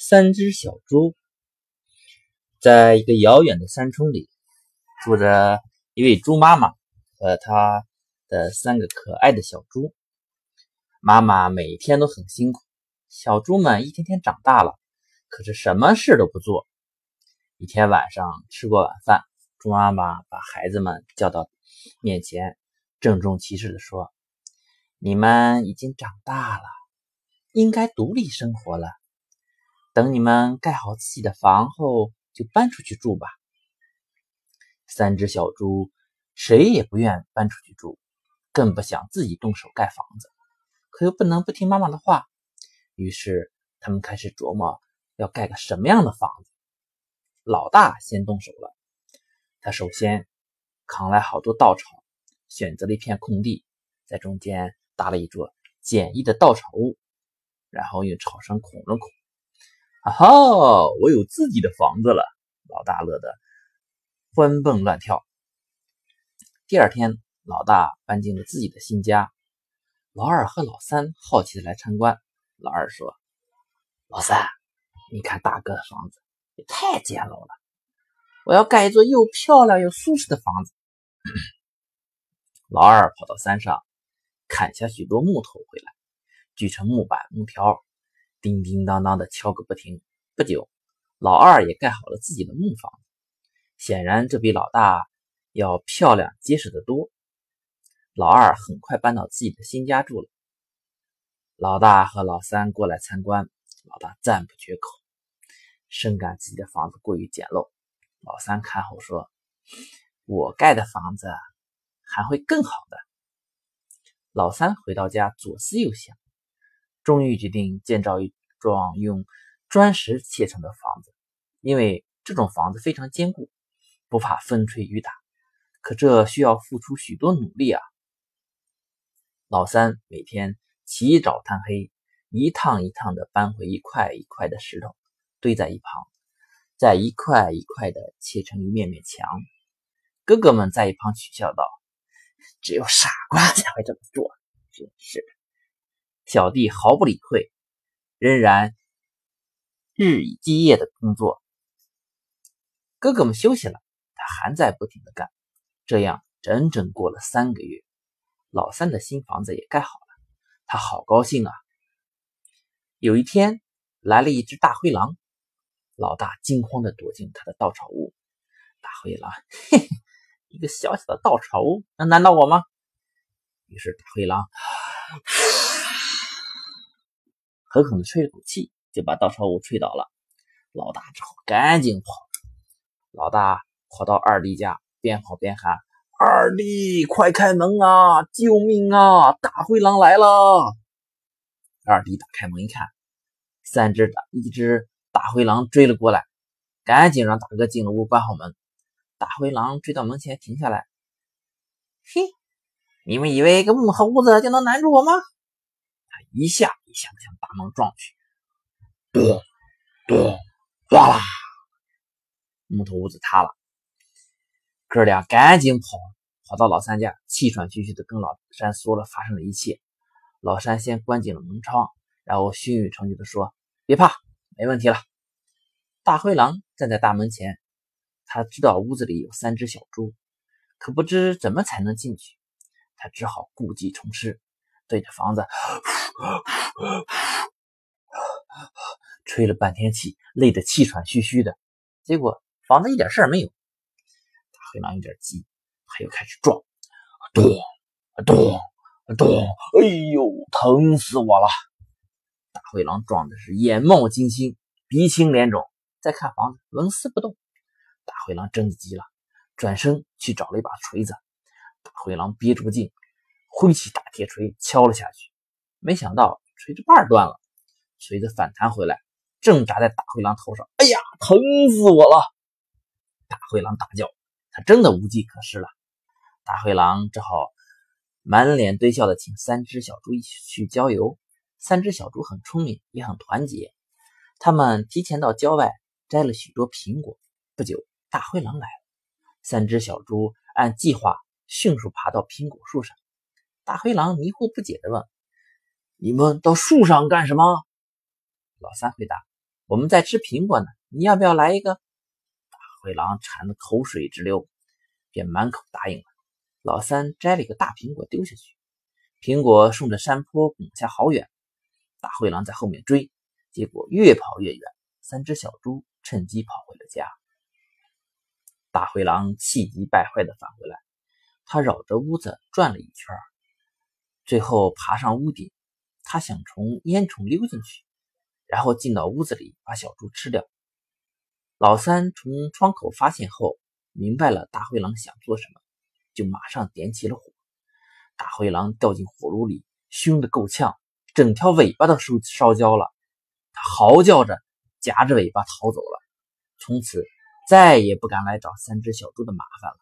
三只小猪，在一个遥远的山村里，住着一位猪妈妈和她的三个可爱的小猪。妈妈每天都很辛苦，小猪们一天天长大了，可是什么事都不做。一天晚上吃过晚饭，猪妈妈把孩子们叫到面前，郑重其事地说：“你们已经长大了，应该独立生活了。”等你们盖好自己的房后，就搬出去住吧。三只小猪谁也不愿搬出去住，更不想自己动手盖房子，可又不能不听妈妈的话。于是他们开始琢磨要盖个什么样的房子。老大先动手了，他首先扛来好多稻草，选择了一片空地，在中间搭了一座简易的稻草屋，然后用草绳捆了捆。啊哈！我有自己的房子了，老大乐得欢蹦乱跳。第二天，老大搬进了自己的新家，老二和老三好奇的来参观。老二说：“老三，你看大哥的房子也太简陋了，我要盖一座又漂亮又舒适的房子。”老二跑到山上，砍下许多木头回来，锯成木板、木条。叮叮当当的敲个不停。不久，老二也盖好了自己的木房，显然这比老大要漂亮结实得多。老二很快搬到自己的新家住了。老大和老三过来参观，老大赞不绝口，深感自己的房子过于简陋。老三看后说：“我盖的房子还会更好的。”老三回到家，左思右想。终于决定建造一幢用砖石砌成的房子，因为这种房子非常坚固，不怕风吹雨打。可这需要付出许多努力啊！老三每天起早贪黑，一趟一趟的搬回一块一块的石头，堆在一旁，再一块一块的砌成一面面墙。哥哥们在一旁取笑道：“只有傻瓜才会这么做。”真是的。小弟毫不理会，仍然日以继夜的工作。哥哥们休息了，他还在不停的干。这样整整过了三个月，老三的新房子也盖好了，他好高兴啊！有一天来了一只大灰狼，老大惊慌的躲进他的稻草屋。大灰狼，嘿嘿，一个小小的稻草屋能难倒我吗？于是大灰狼。狠狠的吹了口气，就把稻草屋吹倒了。老大只好赶紧跑。老大跑到二弟家，边跑边喊：“二弟，快开门啊！救命啊！大灰狼来了！”二弟打开门一看，三只大一只大灰狼追了过来，赶紧让大哥进了屋，关好门。大灰狼追到门前停下来：“嘿，你们以为一个木头屋子就能难住我吗？”一下一下向大门撞去，咚咚哗啦，木头屋子塌了。哥俩赶紧跑，跑到老三家，气喘吁吁的跟老三说了发生的一切。老三先关紧了门窗，然后胸有成竹的说：“别怕，没问题了。”大灰狼站在大门前，他知道屋子里有三只小猪，可不知怎么才能进去，他只好故技重施。对着房子吹了半天气，累得气喘吁吁的。结果房子一点事没有。大灰狼有点急，他又开始撞，咚咚咚！哎呦，疼死我了！大灰狼撞的是眼冒金星，鼻青脸肿。再看房子，纹丝不动。大灰狼真的急了，转身去找了一把锤子。大灰狼憋住劲。挥起大铁锤敲了下去，没想到锤子把断了，锤子反弹回来，正砸在大灰狼头上。哎呀，疼死我了！大灰狼大叫，他真的无计可施了。大灰狼只好满脸堆笑的请三只小猪一起去郊游。三只小猪很聪明，也很团结，他们提前到郊外摘了许多苹果。不久，大灰狼来了，三只小猪按计划迅速爬到苹果树上。大灰狼迷惑不解地问：“你们到树上干什么？”老三回答：“我们在吃苹果呢，你要不要来一个？大灰狼馋得口水直流，便满口答应了。老三摘了一个大苹果丢下去，苹果顺着山坡滚下好远，大灰狼在后面追，结果越跑越远。三只小猪趁机跑回了家。大灰狼气急败坏地返回来，他绕着屋子转了一圈，最后爬上屋顶。他想从烟囱溜进去，然后进到屋子里把小猪吃掉。老三从窗口发现后，明白了大灰狼想做什么，就马上点起了火。大灰狼掉进火炉里，熏得够呛，整条尾巴都烧烧焦了。他嚎叫着，夹着尾巴逃走了。从此再也不敢来找三只小猪的麻烦了。